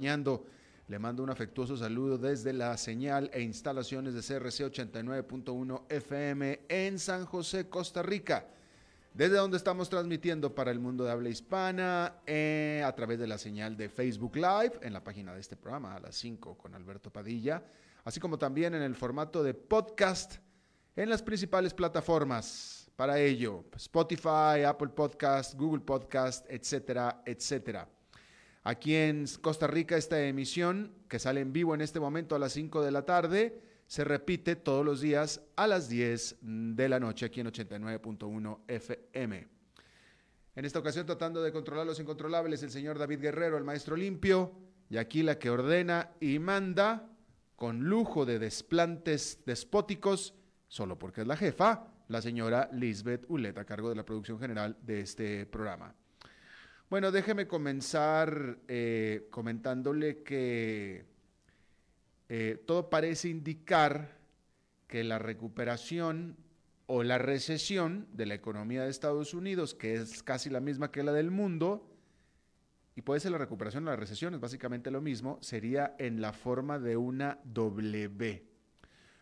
Le mando un afectuoso saludo desde la señal e instalaciones de CRC 89.1 FM en San José, Costa Rica. Desde donde estamos transmitiendo para el mundo de habla hispana eh, a través de la señal de Facebook Live en la página de este programa a las 5 con Alberto Padilla, así como también en el formato de podcast en las principales plataformas. Para ello, Spotify, Apple Podcast, Google Podcast, etcétera, etcétera. Aquí en Costa Rica esta emisión, que sale en vivo en este momento a las 5 de la tarde, se repite todos los días a las 10 de la noche aquí en 89.1 FM. En esta ocasión tratando de controlar los incontrolables, el señor David Guerrero, el maestro limpio, y aquí la que ordena y manda, con lujo de desplantes despóticos, solo porque es la jefa, la señora Lisbeth Ulet, a cargo de la producción general de este programa. Bueno, déjeme comenzar eh, comentándole que eh, todo parece indicar que la recuperación o la recesión de la economía de Estados Unidos, que es casi la misma que la del mundo, y puede ser la recuperación o la recesión, es básicamente lo mismo, sería en la forma de una W.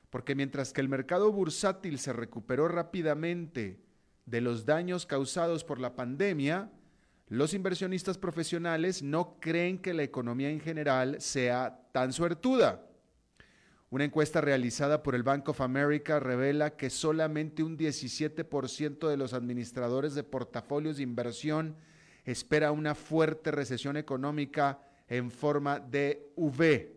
Porque mientras que el mercado bursátil se recuperó rápidamente de los daños causados por la pandemia, los inversionistas profesionales no creen que la economía en general sea tan suertuda. Una encuesta realizada por el Bank of America revela que solamente un 17% de los administradores de portafolios de inversión espera una fuerte recesión económica en forma de V.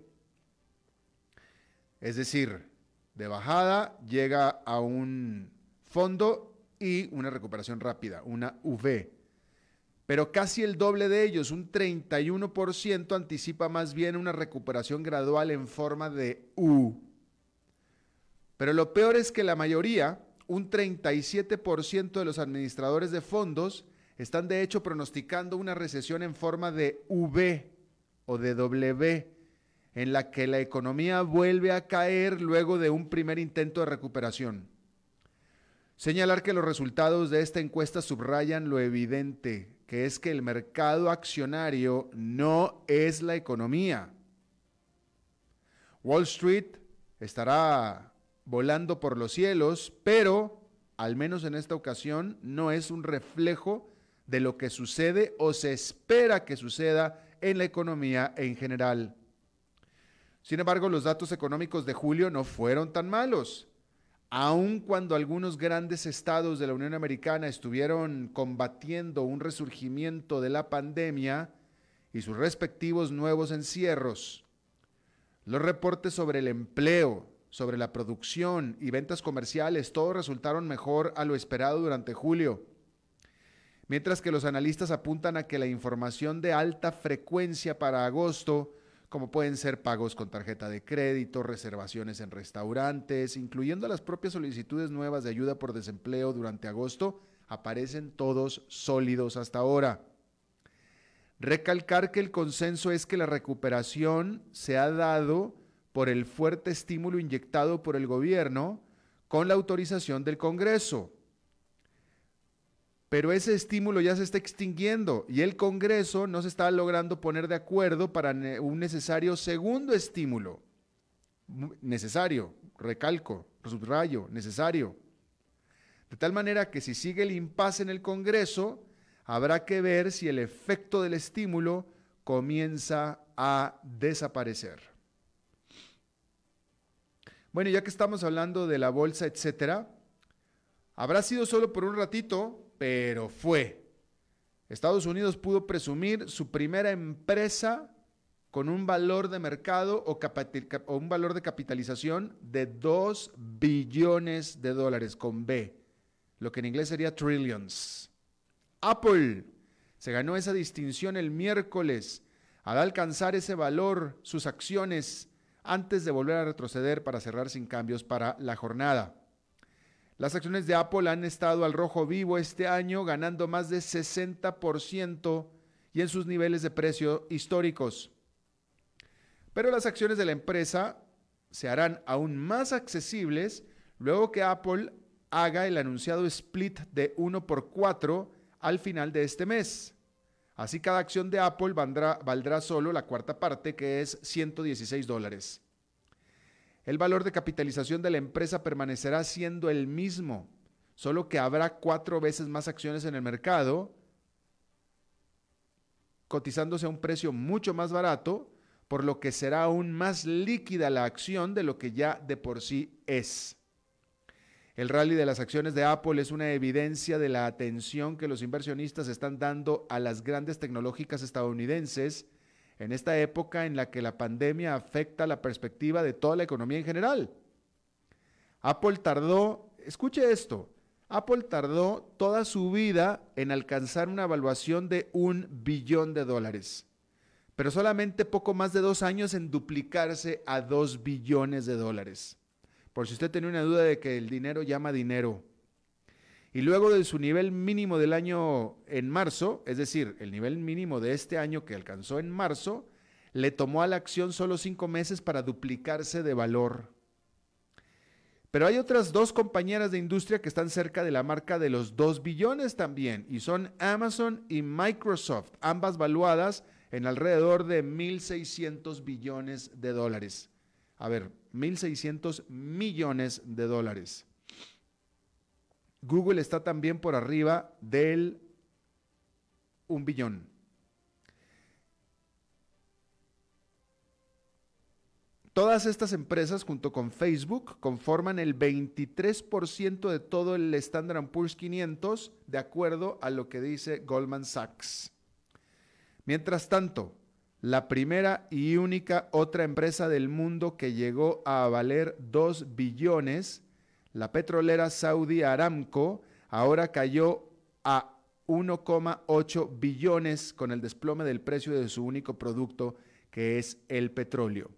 Es decir, de bajada llega a un fondo y una recuperación rápida, una V pero casi el doble de ellos, un 31%, anticipa más bien una recuperación gradual en forma de U. Pero lo peor es que la mayoría, un 37% de los administradores de fondos, están de hecho pronosticando una recesión en forma de V o de W, en la que la economía vuelve a caer luego de un primer intento de recuperación. Señalar que los resultados de esta encuesta subrayan lo evidente, que es que el mercado accionario no es la economía. Wall Street estará volando por los cielos, pero al menos en esta ocasión no es un reflejo de lo que sucede o se espera que suceda en la economía en general. Sin embargo, los datos económicos de julio no fueron tan malos aun cuando algunos grandes estados de la Unión Americana estuvieron combatiendo un resurgimiento de la pandemia y sus respectivos nuevos encierros, los reportes sobre el empleo, sobre la producción y ventas comerciales, todos resultaron mejor a lo esperado durante julio. Mientras que los analistas apuntan a que la información de alta frecuencia para agosto como pueden ser pagos con tarjeta de crédito, reservaciones en restaurantes, incluyendo las propias solicitudes nuevas de ayuda por desempleo durante agosto, aparecen todos sólidos hasta ahora. Recalcar que el consenso es que la recuperación se ha dado por el fuerte estímulo inyectado por el gobierno con la autorización del Congreso pero ese estímulo ya se está extinguiendo y el Congreso no se está logrando poner de acuerdo para un necesario segundo estímulo. Necesario, recalco, subrayo, necesario. De tal manera que si sigue el impasse en el Congreso, habrá que ver si el efecto del estímulo comienza a desaparecer. Bueno, ya que estamos hablando de la bolsa, etcétera, habrá sido solo por un ratito, pero fue. Estados Unidos pudo presumir su primera empresa con un valor de mercado o, un valor de capitalización de 2 billones de dólares con B, lo que en inglés sería trillions. Apple se ganó esa distinción el miércoles al alcanzar ese valor sus acciones antes de volver a retroceder para cerrar sin cambios para la jornada. Las acciones de Apple han estado al rojo vivo este año, ganando más de 60% y en sus niveles de precio históricos. Pero las acciones de la empresa se harán aún más accesibles luego que Apple haga el anunciado split de 1 por 4 al final de este mes. Así cada acción de Apple valdrá, valdrá solo la cuarta parte, que es 116 dólares. El valor de capitalización de la empresa permanecerá siendo el mismo, solo que habrá cuatro veces más acciones en el mercado, cotizándose a un precio mucho más barato, por lo que será aún más líquida la acción de lo que ya de por sí es. El rally de las acciones de Apple es una evidencia de la atención que los inversionistas están dando a las grandes tecnológicas estadounidenses en esta época en la que la pandemia afecta la perspectiva de toda la economía en general. Apple tardó, escuche esto, Apple tardó toda su vida en alcanzar una evaluación de un billón de dólares, pero solamente poco más de dos años en duplicarse a dos billones de dólares por si usted tenía una duda de que el dinero llama dinero. Y luego de su nivel mínimo del año en marzo, es decir, el nivel mínimo de este año que alcanzó en marzo, le tomó a la acción solo cinco meses para duplicarse de valor. Pero hay otras dos compañeras de industria que están cerca de la marca de los 2 billones también, y son Amazon y Microsoft, ambas valuadas en alrededor de 1.600 billones de dólares. A ver, 1.600 millones de dólares. Google está también por arriba del un billón. Todas estas empresas, junto con Facebook, conforman el 23% de todo el Standard Poor's 500, de acuerdo a lo que dice Goldman Sachs. Mientras tanto, la primera y única otra empresa del mundo que llegó a valer 2 billones, la petrolera Saudi Aramco, ahora cayó a 1,8 billones con el desplome del precio de su único producto, que es el petróleo.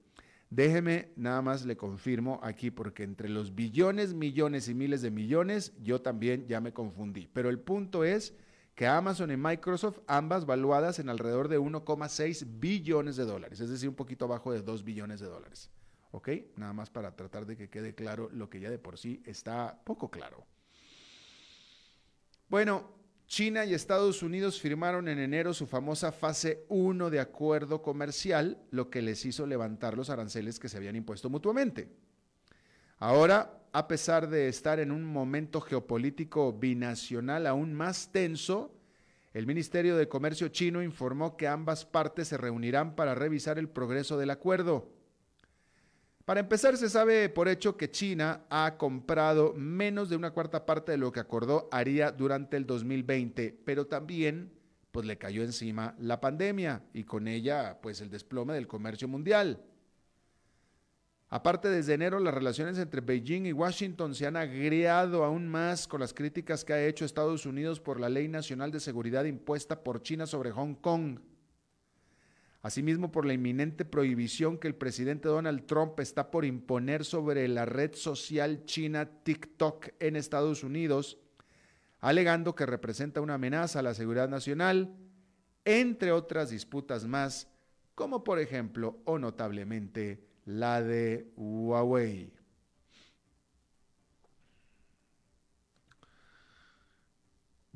Déjeme, nada más le confirmo aquí, porque entre los billones, millones y miles de millones, yo también ya me confundí. Pero el punto es que Amazon y Microsoft, ambas valuadas en alrededor de 1,6 billones de dólares, es decir, un poquito abajo de 2 billones de dólares. ¿Ok? Nada más para tratar de que quede claro lo que ya de por sí está poco claro. Bueno, China y Estados Unidos firmaron en enero su famosa fase 1 de acuerdo comercial, lo que les hizo levantar los aranceles que se habían impuesto mutuamente. Ahora, a pesar de estar en un momento geopolítico binacional aún más tenso, el Ministerio de Comercio chino informó que ambas partes se reunirán para revisar el progreso del acuerdo. Para empezar, se sabe por hecho que China ha comprado menos de una cuarta parte de lo que acordó haría durante el 2020, pero también pues le cayó encima la pandemia y con ella pues el desplome del comercio mundial. Aparte, desde enero las relaciones entre Beijing y Washington se han agriado aún más con las críticas que ha hecho Estados Unidos por la Ley Nacional de Seguridad impuesta por China sobre Hong Kong. Asimismo, por la inminente prohibición que el presidente Donald Trump está por imponer sobre la red social china TikTok en Estados Unidos, alegando que representa una amenaza a la seguridad nacional, entre otras disputas más, como por ejemplo o notablemente la de Huawei.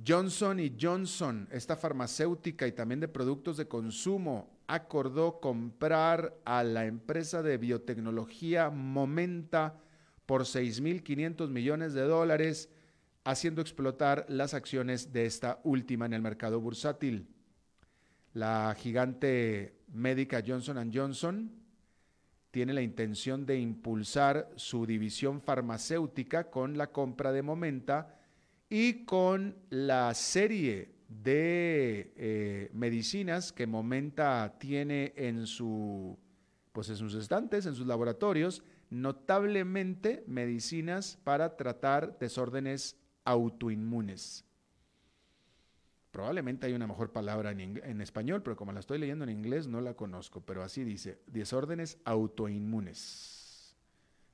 Johnson Johnson, esta farmacéutica y también de productos de consumo, acordó comprar a la empresa de biotecnología Momenta por 6.500 millones de dólares, haciendo explotar las acciones de esta última en el mercado bursátil. La gigante médica Johnson Johnson tiene la intención de impulsar su división farmacéutica con la compra de Momenta y con la serie de eh, medicinas que Momenta tiene en, su, pues en sus estantes, en sus laboratorios, notablemente medicinas para tratar desórdenes autoinmunes. Probablemente hay una mejor palabra en, español, pero como la estoy leyendo en inglés no la conozco, pero así dice, desórdenes autoinmunes.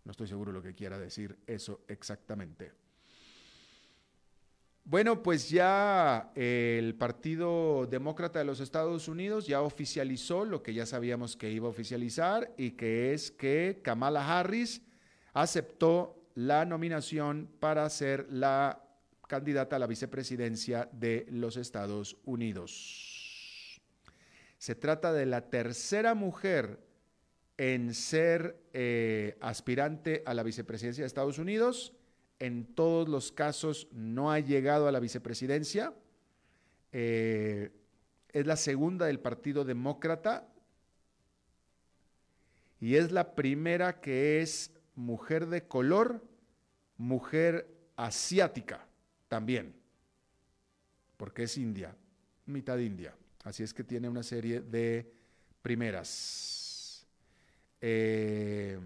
No estoy seguro lo que quiera decir eso exactamente. Bueno, pues ya el Partido Demócrata de los Estados Unidos ya oficializó lo que ya sabíamos que iba a oficializar y que es que Kamala Harris aceptó la nominación para ser la candidata a la vicepresidencia de los Estados Unidos. Se trata de la tercera mujer en ser eh, aspirante a la vicepresidencia de Estados Unidos. En todos los casos no ha llegado a la vicepresidencia. Eh, es la segunda del Partido Demócrata y es la primera que es mujer de color, mujer asiática también, porque es india, mitad india. Así es que tiene una serie de primeras. Eh,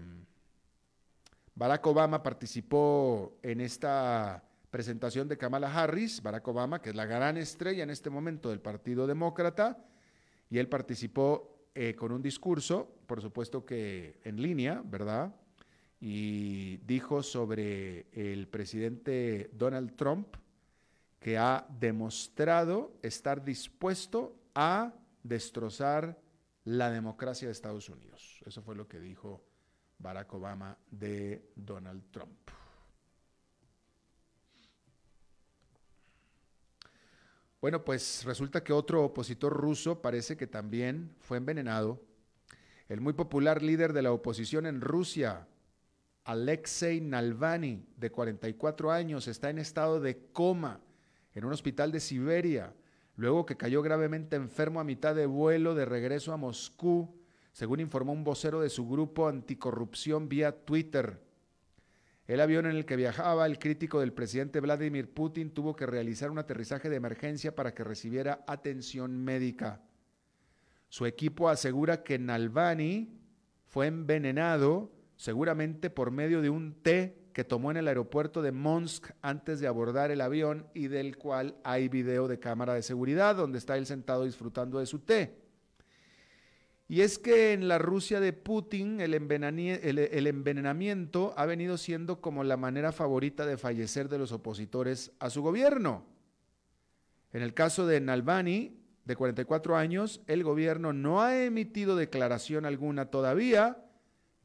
Barack Obama participó en esta presentación de Kamala Harris, Barack Obama, que es la gran estrella en este momento del Partido Demócrata, y él participó eh, con un discurso, por supuesto que en línea, ¿verdad? Y dijo sobre el presidente Donald Trump que ha demostrado estar dispuesto a destrozar la democracia de Estados Unidos. Eso fue lo que dijo Barack Obama de Donald Trump. Bueno, pues resulta que otro opositor ruso parece que también fue envenenado. El muy popular líder de la oposición en Rusia, Alexei Navalny, de 44 años, está en estado de coma en un hospital de Siberia, luego que cayó gravemente enfermo a mitad de vuelo de regreso a Moscú, según informó un vocero de su grupo anticorrupción vía Twitter. El avión en el que viajaba el crítico del presidente Vladimir Putin tuvo que realizar un aterrizaje de emergencia para que recibiera atención médica. Su equipo asegura que Nalvani fue envenenado seguramente por medio de un té que tomó en el aeropuerto de Monsk antes de abordar el avión y del cual hay video de cámara de seguridad donde está él sentado disfrutando de su té. Y es que en la Rusia de Putin el, envenenamiento ha venido siendo como la manera favorita de fallecer de los opositores a su gobierno. En el caso de Nalbani, de 44 años, el gobierno no ha emitido declaración alguna todavía,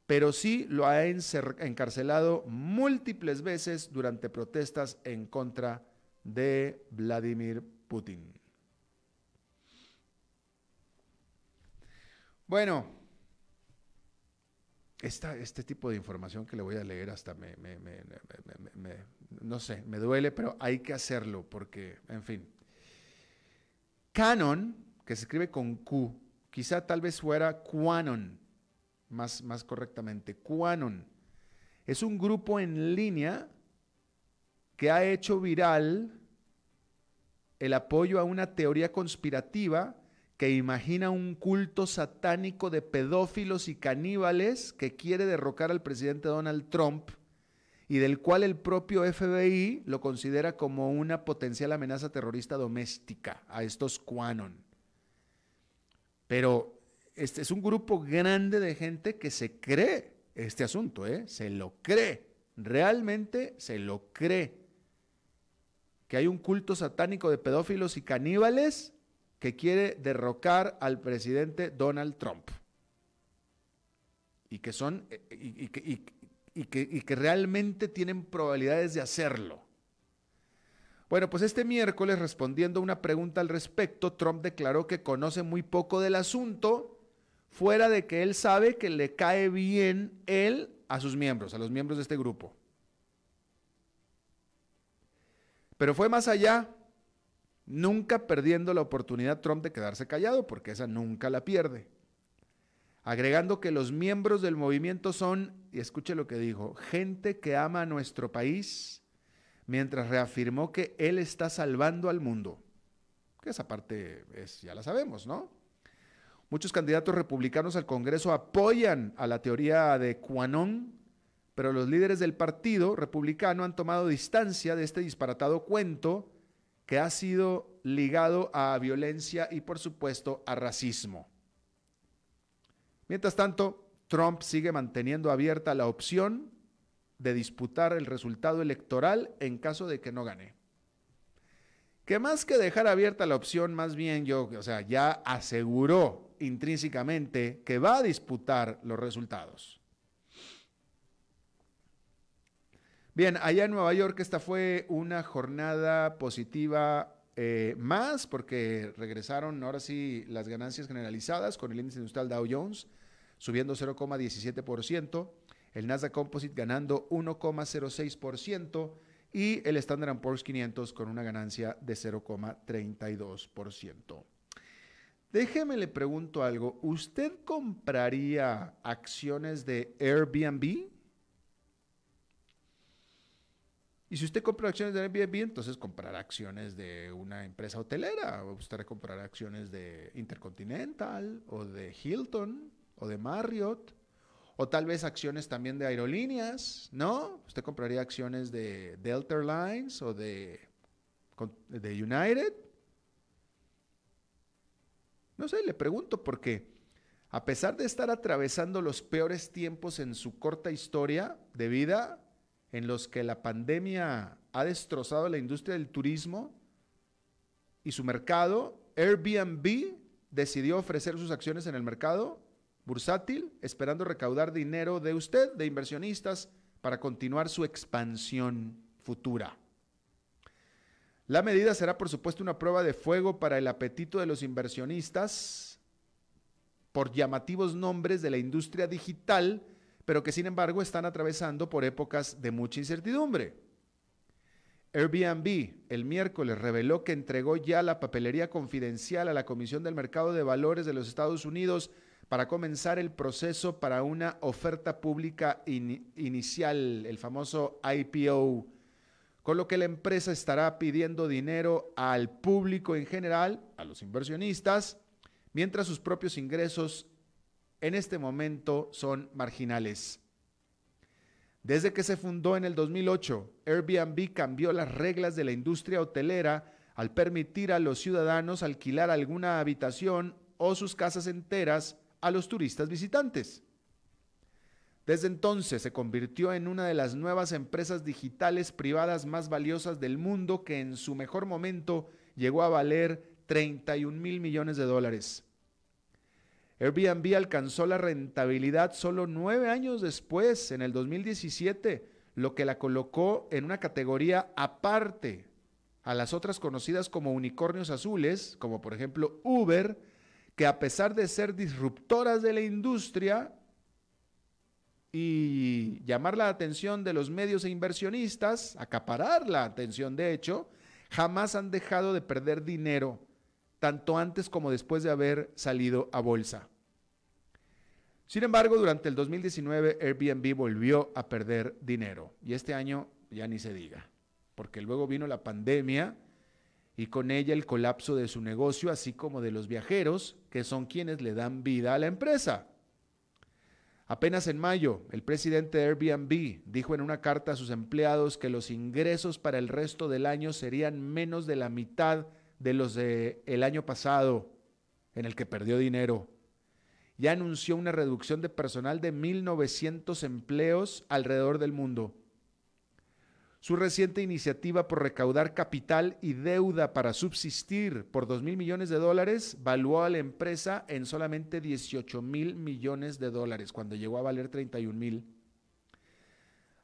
pero sí lo ha encarcelado múltiples veces durante protestas en contra de Vladimir Putin. Bueno, este tipo de información que le voy a leer hasta me, no sé, me duele, pero hay que hacerlo porque, en fin. Canon, que se escribe con Q, quizá tal vez fuera Quanon, más, más correctamente. Quanon es un grupo en línea que ha hecho viral el apoyo a una teoría conspirativa que imagina un culto satánico de pedófilos y caníbales que quiere derrocar al presidente Donald Trump y del cual el propio FBI lo considera como una potencial amenaza terrorista doméstica a estos Quanon. Pero este es un grupo grande de gente que se cree este asunto, ¿eh? se lo cree, realmente se lo cree. Que hay un culto satánico de pedófilos y caníbales que quiere derrocar al presidente Donald Trump. Y que son, y, que, realmente tienen probabilidades de hacerlo. Bueno, pues este miércoles, respondiendo a una pregunta al respecto, Trump declaró que conoce muy poco del asunto, fuera de que él sabe que le cae bien él a sus miembros, a los miembros de este grupo. Pero fue más allá nunca perdiendo la oportunidad Trump de quedarse callado, porque esa nunca la pierde. Agregando que los miembros del movimiento son, y escuche lo que dijo, gente que ama a nuestro país, mientras reafirmó que él está salvando al mundo. Que esa parte es, ya la sabemos, ¿no? Muchos candidatos republicanos al Congreso apoyan a la teoría de Quanon, pero los líderes del partido republicano han tomado distancia de este disparatado cuento que ha sido ligado a violencia y por supuesto a racismo. Mientras tanto, Trump sigue manteniendo abierta la opción de disputar el resultado electoral en caso de que no gane. Que más que dejar abierta la opción, más bien yo, o sea, ya aseguró intrínsecamente que va a disputar los resultados. Bien, allá en Nueva York esta fue una jornada positiva eh, más porque regresaron ahora sí las ganancias generalizadas con el índice industrial Dow Jones subiendo 0,17%, el Nasdaq Composite ganando 1,06% y el Standard Poor's 500 con una ganancia de 0,32%. Déjeme le pregunto algo, ¿usted compraría acciones de Airbnb? Y si usted compra acciones de Airbnb, entonces comprará acciones de una empresa hotelera, o usted comprará acciones de Intercontinental, o de Hilton, o de Marriott, o tal vez acciones también de aerolíneas, ¿no? Usted compraría acciones de Delta Airlines o de, de United. No sé, le pregunto porque a pesar de estar atravesando los peores tiempos en su corta historia de vida, en los que la pandemia ha destrozado la industria del turismo y su mercado, Airbnb decidió ofrecer sus acciones en el mercado bursátil, esperando recaudar dinero de usted, de inversionistas, para continuar su expansión futura. La medida será, por supuesto, una prueba de fuego para el apetito de los inversionistas por llamativos nombres de la industria digital pero que sin embargo están atravesando por épocas de mucha incertidumbre. Airbnb el miércoles reveló que entregó ya la papelería confidencial a la Comisión del Mercado de Valores de los Estados Unidos para comenzar el proceso para una oferta pública inicial, el famoso IPO, con lo que la empresa estará pidiendo dinero al público en general, a los inversionistas, mientras sus propios ingresos en este momento son marginales. Desde que se fundó en el 2008, Airbnb cambió las reglas de la industria hotelera al permitir a los ciudadanos alquilar alguna habitación o sus casas enteras a los turistas visitantes. Desde entonces se convirtió en una de las nuevas empresas digitales privadas más valiosas del mundo que en su mejor momento llegó a valer 31 mil millones de dólares. Airbnb alcanzó la rentabilidad solo nueve años después, en el 2017, lo que la colocó en una categoría aparte a las otras conocidas como unicornios azules, como por ejemplo Uber, que a pesar de ser disruptoras de la industria y llamar la atención de los medios e inversionistas, acaparar la atención de hecho, jamás han dejado de perder dinero, tanto antes como después de haber salido a bolsa. Sin embargo, durante el 2019 Airbnb volvió a perder dinero y este año ya ni se diga, porque luego vino la pandemia y con ella el colapso de su negocio, así como de los viajeros, que son quienes le dan vida a la empresa. Apenas en mayo, el presidente de Airbnb dijo en una carta a sus empleados que los ingresos para el resto del año serían menos de la mitad de los del año pasado, en el que perdió dinero ya anunció una reducción de personal de 1.900 empleos alrededor del mundo. Su reciente iniciativa por recaudar capital y deuda para subsistir por 2 mil millones de dólares valuó a la empresa en solamente 18 mil millones de dólares, cuando llegó a valer 31 mil.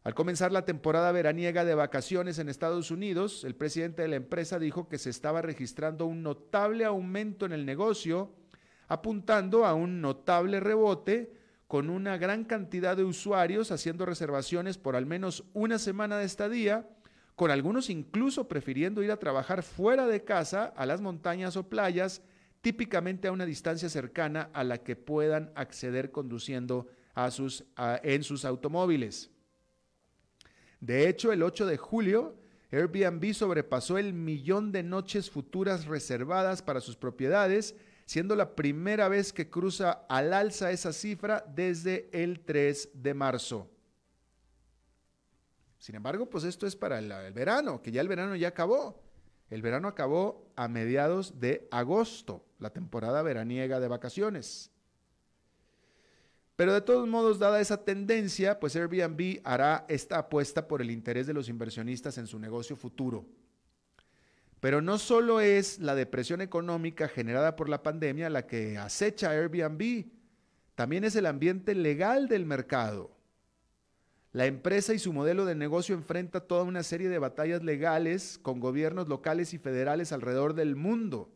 Al comenzar la temporada veraniega de vacaciones en Estados Unidos, el presidente de la empresa dijo que se estaba registrando un notable aumento en el negocio apuntando a un notable rebote con una gran cantidad de usuarios haciendo reservaciones por al menos una semana de estadía, con algunos incluso prefiriendo ir a trabajar fuera de casa, a las montañas o playas, típicamente a una distancia cercana a la que puedan acceder conduciendo en sus automóviles. De hecho, el 8 de julio, Airbnb sobrepasó el millón de noches futuras reservadas para sus propiedades siendo la primera vez que cruza al alza esa cifra desde el 3 de marzo. Sin embargo, pues esto es para el, verano, que ya el verano ya acabó. El verano acabó a mediados de agosto, la temporada veraniega de vacaciones. Pero de todos modos, dada esa tendencia, pues Airbnb hará esta apuesta por el interés de los inversionistas en su negocio futuro. Pero no solo es la depresión económica generada por la pandemia la que acecha Airbnb, también es el ambiente legal del mercado. La empresa y su modelo de negocio enfrenta toda una serie de batallas legales con gobiernos locales y federales alrededor del mundo.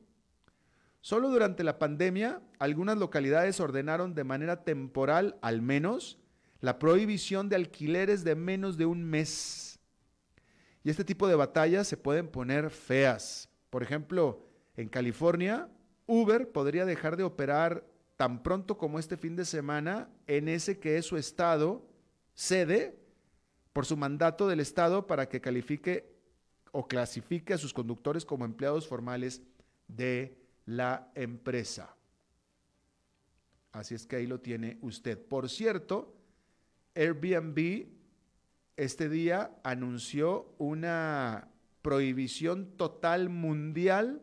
Solo durante la pandemia, algunas localidades ordenaron de manera temporal, al menos, la prohibición de alquileres de menos de un mes. Y este tipo de batallas se pueden poner feas. Por ejemplo, en California, Uber podría dejar de operar tan pronto como este fin de semana en ese que es su estado sede por su mandato del estado para que califique o clasifique a sus conductores como empleados formales de la empresa. Así es que ahí lo tiene usted. Por cierto, Airbnb este día anunció una prohibición total mundial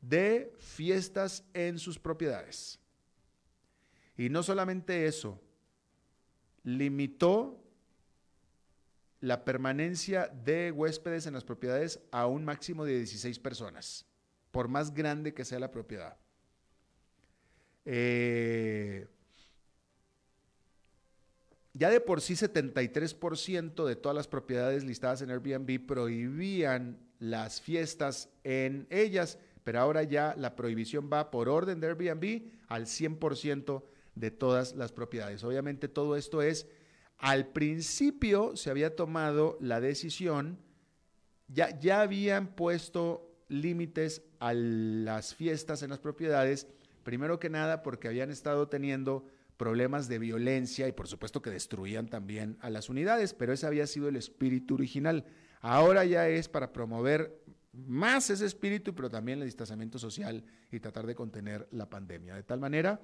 de fiestas en sus propiedades. Y no solamente eso, limitó la permanencia de huéspedes en las propiedades a un máximo de 16 personas, por más grande que sea la propiedad. Eh, ya de por sí 73% de todas las propiedades listadas en Airbnb prohibían las fiestas en ellas, pero ahora ya la prohibición va por orden de Airbnb al 100% de todas las propiedades. Obviamente todo esto es, al principio se había tomado la decisión, ya, ya habían puesto límites a las fiestas en las propiedades, primero que nada porque habían estado teniendo problemas de violencia y por supuesto que destruían también a las unidades, pero ese había sido el espíritu original. Ahora ya es para promover más ese espíritu, pero también el distanciamiento social y tratar de contener la pandemia. De tal manera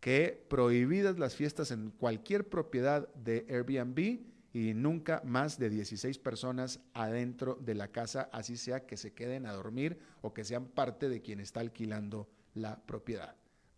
que prohibidas las fiestas en cualquier propiedad de Airbnb y nunca más de 16 personas adentro de la casa, así sea que se queden a dormir o que sean parte de quien está alquilando la propiedad.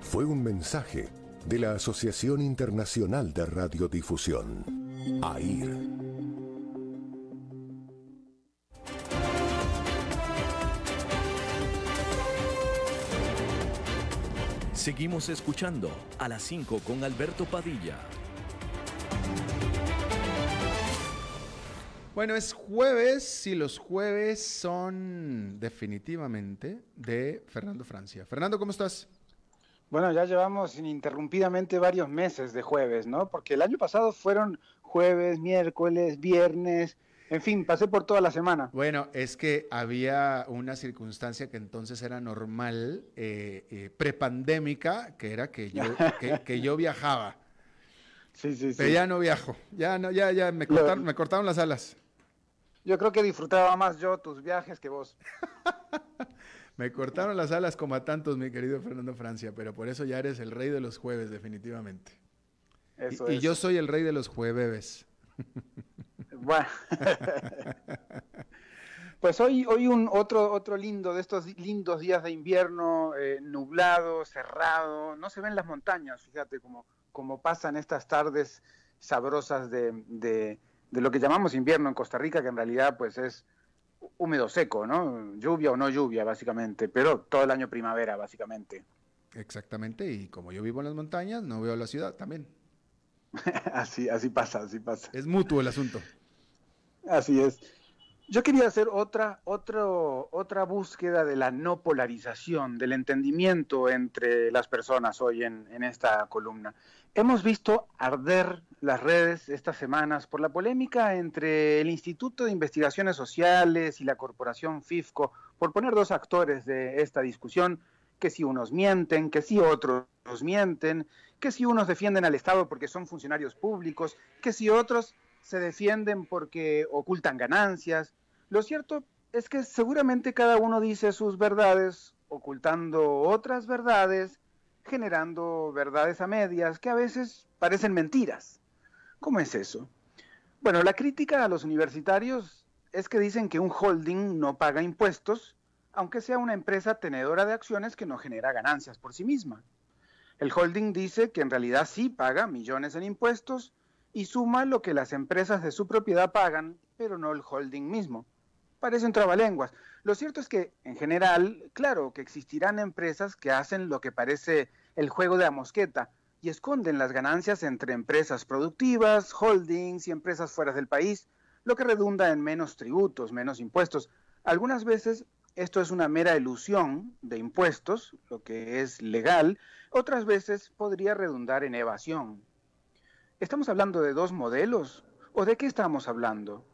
Fue un mensaje de la Asociación Internacional de Radiodifusión, AIR. Seguimos escuchando a las 5 con Alberto Padilla. Bueno, es jueves y los jueves son definitivamente de Fernando Francia. Fernando, ¿cómo estás? Bueno, ya llevamos ininterrumpidamente varios meses de jueves, ¿no? Porque el año pasado fueron jueves, miércoles, viernes, en fin, pasé por toda la semana. Bueno, es que había una circunstancia que entonces era normal, eh, eh, prepandémica, que era que yo, que yo viajaba. Sí, sí, sí. Pero ya no viajo, ya no, ya, ya me cortaron, me cortaron las alas. Yo creo que disfrutaba más yo tus viajes que vos. Me cortaron las alas como a tantos, mi querido Fernando Francia, pero por eso ya eres el rey de los jueves, definitivamente. Eso y, y yo soy el rey de los jueves. Bueno. pues hoy, hoy un otro, otro lindo de estos lindos días de invierno, eh, nublado, cerrado. No se ven las montañas, fíjate, como, como pasan estas tardes sabrosas de de lo que llamamos invierno en Costa Rica, que en realidad pues es húmedo seco, ¿no? Lluvia o no lluvia, básicamente, pero todo el año primavera, básicamente. Exactamente, y como yo vivo en las montañas, no veo la ciudad también. así, así pasa, así pasa. Es mutuo el asunto. Así es. Yo quería hacer otra, otro, otra búsqueda de la no polarización, del entendimiento entre las personas hoy en, en esta columna. Hemos visto arder las redes estas semanas por la polémica entre el Instituto de Investigaciones Sociales y la Corporación FIFCO, por poner dos actores de esta discusión, que si unos mienten, que si otros mienten, que si unos defienden al Estado porque son funcionarios públicos, que si otros se defienden porque ocultan ganancias. Lo cierto es que seguramente cada uno dice sus verdades ocultando otras verdades, generando verdades a medias que a veces parecen mentiras. ¿Cómo es eso? Bueno, la crítica a los universitarios es que dicen que un holding no paga impuestos, aunque sea una empresa tenedora de acciones que no genera ganancias por sí misma. El holding dice que en realidad sí paga millones en impuestos y suma lo que las empresas de su propiedad pagan, pero no el holding mismo. Parecen trabalenguas. Lo cierto es que, en general, claro que existirán empresas que hacen lo que parece el juego de la mosqueta, y esconden las ganancias entre empresas productivas, holdings y empresas fuera del país, lo que redunda en menos tributos, menos impuestos. Algunas veces esto es una mera ilusión de impuestos, lo que es legal, otras veces podría redundar en evasión. ¿Estamos hablando de dos modelos? ¿O de qué estamos hablando?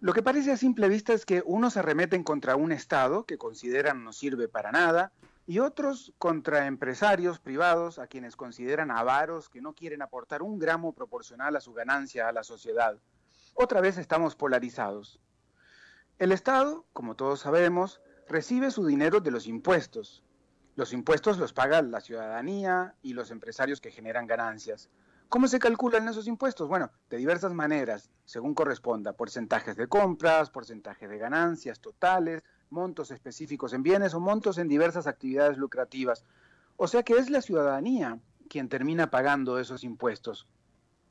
Lo que parece a simple vista es que unos se remeten contra un Estado que consideran no sirve para nada, y otros contra empresarios privados a quienes consideran avaros que no quieren aportar un gramo proporcional a su ganancia a la sociedad. Otra vez estamos polarizados. El Estado, como todos sabemos, recibe su dinero de los impuestos. Los impuestos los paga la ciudadanía y los empresarios que generan ganancias. ¿Cómo se calculan esos impuestos? Bueno, de diversas maneras, según corresponda, porcentajes de compras, porcentajes de ganancias totales, montos específicos en bienes o montos en diversas actividades lucrativas. O sea que es la ciudadanía quien termina pagando esos impuestos,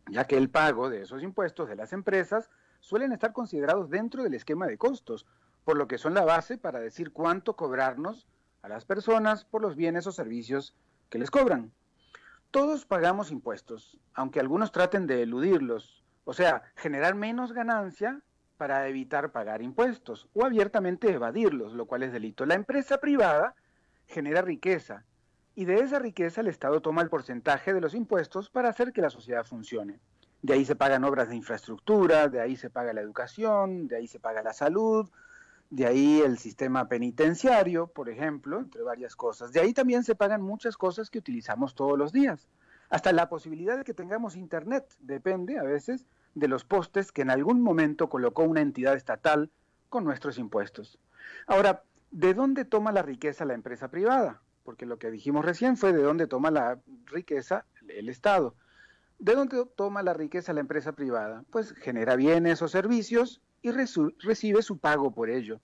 ya que el pago de esos impuestos de las empresas suelen estar considerados dentro del esquema de costos, por lo que son la base para decir cuánto cobrarnos a las personas por los bienes o servicios que les cobran. Todos pagamos impuestos, aunque algunos traten de eludirlos, o sea, generar menos ganancia para evitar pagar impuestos o abiertamente evadirlos, lo cual es delito. La empresa privada genera riqueza y de esa riqueza el Estado toma el porcentaje de los impuestos para hacer que la sociedad funcione. De ahí se pagan obras de infraestructura, de ahí se paga la educación, de ahí se paga la salud, de ahí el sistema penitenciario, por ejemplo, entre varias cosas. De ahí también se pagan muchas cosas que utilizamos todos los días. Hasta la posibilidad de que tengamos internet depende a veces de los postes que en algún momento colocó una entidad estatal con nuestros impuestos. Ahora, ¿de dónde toma la riqueza la empresa privada? Porque lo que dijimos recién fue de dónde toma la riqueza el Estado. ¿De dónde toma la riqueza la empresa privada? Pues genera bienes o servicios y recibe su pago por ello.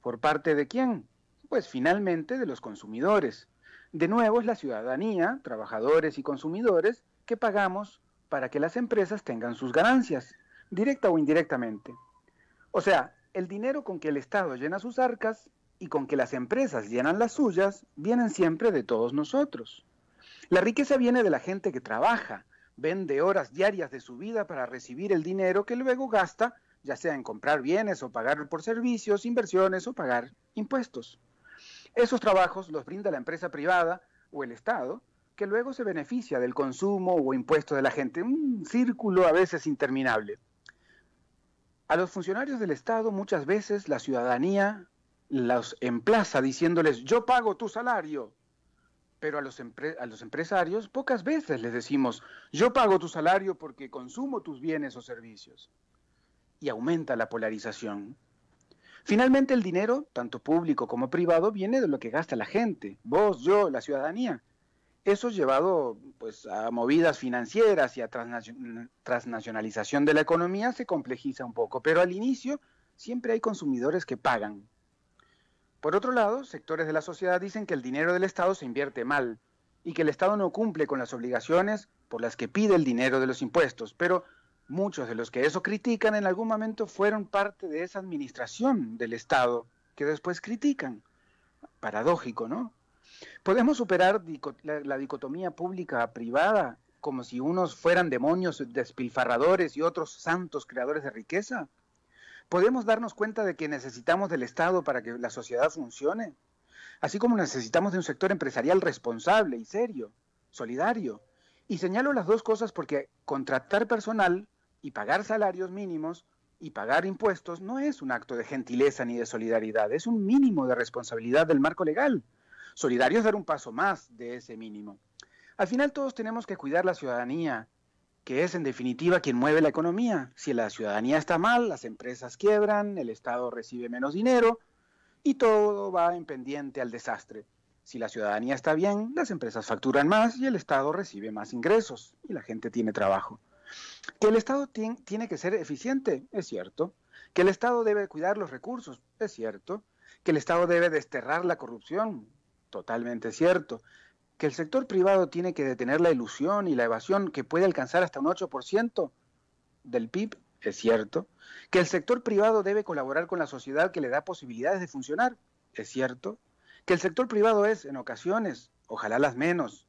¿Por parte de quién? Pues finalmente de los consumidores. De nuevo es la ciudadanía, trabajadores y consumidores, que pagamos para que las empresas tengan sus ganancias, directa o indirectamente. O sea, el dinero con que el Estado llena sus arcas y con que las empresas llenan las suyas, vienen siempre de todos nosotros. La riqueza viene de la gente que trabaja, vende horas diarias de su vida para recibir el dinero que luego gasta, ya sea en comprar bienes o pagar por servicios, inversiones o pagar impuestos. Esos trabajos los brinda la empresa privada o el Estado, que luego se beneficia del consumo o impuesto de la gente, un círculo a veces interminable. A los funcionarios del Estado muchas veces la ciudadanía los emplaza diciéndoles yo pago tu salario, pero a los, a los empresarios pocas veces les decimos yo pago tu salario porque consumo tus bienes o servicios. Y aumenta la polarización. Finalmente el dinero, tanto público como privado, viene de lo que gasta la gente, vos, yo, la ciudadanía. Eso llevado pues, a movidas financieras y a transnacionalización de la economía se complejiza un poco, pero al inicio siempre hay consumidores que pagan. Por otro lado, sectores de la sociedad dicen que el dinero del Estado se invierte mal y que el Estado no cumple con las obligaciones por las que pide el dinero de los impuestos, pero Muchos de los que eso critican en algún momento fueron parte de esa administración del Estado que después critican. Paradójico, ¿no? ¿Podemos superar la dicotomía pública-privada como si unos fueran demonios despilfarradores y otros santos creadores de riqueza? ¿Podemos darnos cuenta de que necesitamos del Estado para que la sociedad funcione? Así como necesitamos de un sector empresarial responsable y serio, solidario. Y señalo las dos cosas porque contratar personal y pagar salarios mínimos y pagar impuestos no es un acto de gentileza ni de solidaridad, es un mínimo de responsabilidad del marco legal. Solidario es dar un paso más de ese mínimo. Al final todos tenemos que cuidar la ciudadanía, que es en definitiva quien mueve la economía. Si la ciudadanía está mal, las empresas quiebran, el Estado recibe menos dinero y todo va en pendiente al desastre. Si la ciudadanía está bien, las empresas facturan más y el Estado recibe más ingresos y la gente tiene trabajo. Que el Estado tiene que ser eficiente, es cierto. Que el Estado debe cuidar los recursos, es cierto. Que el Estado debe desterrar la corrupción, totalmente cierto. Que el sector privado tiene que detener la ilusión y la evasión que puede alcanzar hasta un 8% del PIB, es cierto. Que el sector privado debe colaborar con la sociedad que le da posibilidades de funcionar, es cierto. Que el sector privado es, en ocasiones, ojalá las menos,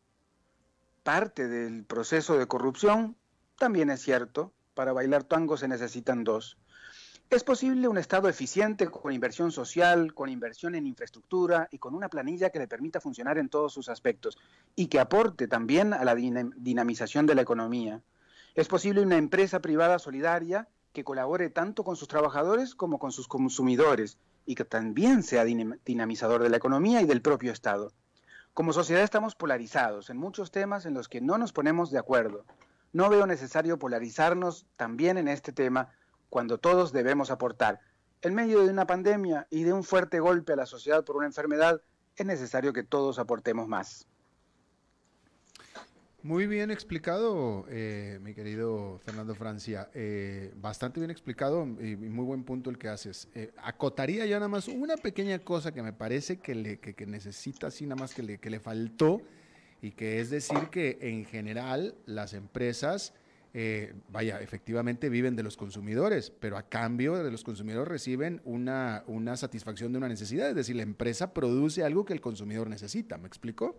parte del proceso de corrupción, también es cierto, para bailar tango se necesitan dos. Es posible un Estado eficiente con inversión social, con inversión en infraestructura y con una planilla que le permita funcionar en todos sus aspectos y que aporte también a la dinamización de la economía. Es posible una empresa privada solidaria que colabore tanto con sus trabajadores como con sus consumidores y que también sea dinamizador de la economía y del propio Estado. Como sociedad estamos polarizados en muchos temas en los que no nos ponemos de acuerdo. No veo necesario polarizarnos también en este tema cuando todos debemos aportar. En medio de una pandemia y de un fuerte golpe a la sociedad por una enfermedad, es necesario que todos aportemos más. Muy bien explicado, eh, mi querido Fernando Francia. Eh, bastante bien explicado y muy buen punto el que haces. Eh, acotaría ya nada más una pequeña cosa que me parece que, le, que, necesita, así nada más que le, que le faltó y que es decir que en general las empresas, eh, vaya, efectivamente viven de los consumidores, pero a cambio de los consumidores reciben una, una satisfacción de una necesidad, es decir, la empresa produce algo que el consumidor necesita, ¿me explico?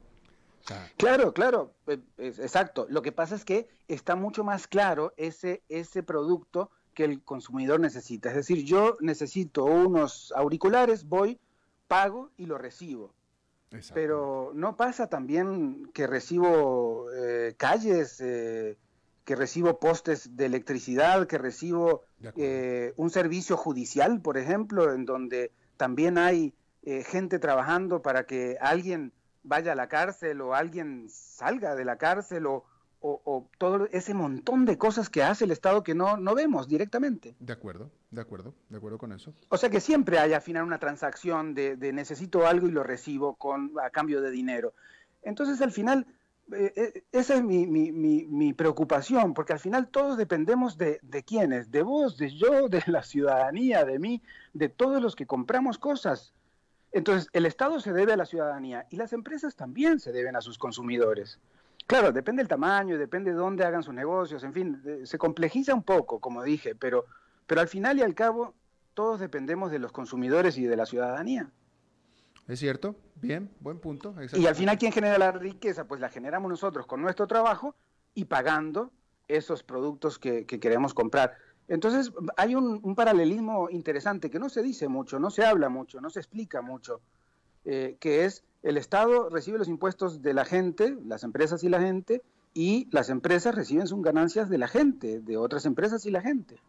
claro, claro, eh, exacto. Lo que pasa es que está mucho más claro ese, ese producto que el consumidor necesita. Es decir, yo necesito unos auriculares, voy, pago y lo recibo. Pero no pasa también que recibo eh, calles, eh, que recibo postes de electricidad, que recibo eh, un servicio judicial, por ejemplo, en donde también hay gente trabajando para que alguien vaya a la cárcel o alguien salga de la cárcel o, o, todo ese montón de cosas que hace el Estado que no, no vemos directamente. De acuerdo, de acuerdo, de acuerdo con eso. O sea que siempre hay al final una transacción de, necesito algo y lo recibo con, a cambio de dinero. Entonces al final eh, eh, esa es mi, preocupación, porque al final todos dependemos de, de quiénes, de vos, de yo, de la ciudadanía, de mí, de todos los que compramos cosas. Entonces, el Estado se debe a la ciudadanía y las empresas también se deben a sus consumidores. Claro, depende del tamaño, depende de dónde hagan sus negocios, en fin, se complejiza un poco, como dije, pero, pero al final y al cabo todos dependemos de los consumidores y de la ciudadanía. Es cierto, bien, buen punto. Y al final, ¿quién genera la riqueza? Pues la generamos nosotros con nuestro trabajo y pagando esos productos que, queremos comprar. Entonces, hay un, paralelismo interesante que no se dice mucho, no se habla mucho, no se explica mucho, eh, que es el Estado recibe los impuestos de la gente, las empresas y la gente, y las empresas reciben sus ganancias de la gente, de otras empresas y la gente.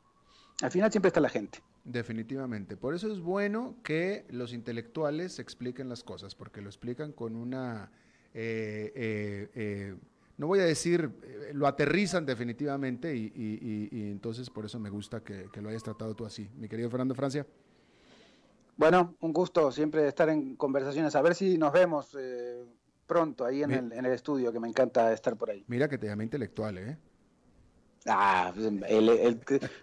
Al final siempre está la gente. Definitivamente. Por eso es bueno que los intelectuales expliquen las cosas, porque lo explican con una... Eh, eh, eh, no voy a decir, lo aterrizan definitivamente y, entonces por eso me gusta que, lo hayas tratado tú así. Mi querido Fernando Francia. Bueno, un gusto siempre estar en conversaciones. A ver si nos vemos pronto ahí en el, en el estudio, que me encanta estar por ahí. Mira que te llamé intelectual, ¿eh? Ah, pues,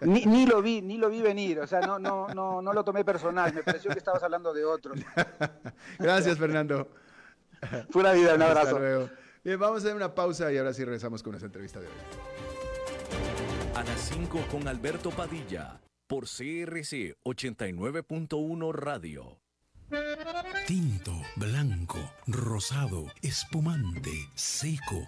ni, lo vi, ni lo vi venir, o sea, no, no, no, no lo tomé personal, me pareció que estabas hablando de otro. Gracias, Fernando. Pura vida, un abrazo. Bien, vamos a hacer una pausa y ahora sí regresamos con nuestra entrevista de hoy. A las 5 con Alberto Padilla, por CRC 89.1 Radio. Tinto, blanco, rosado, espumante, seco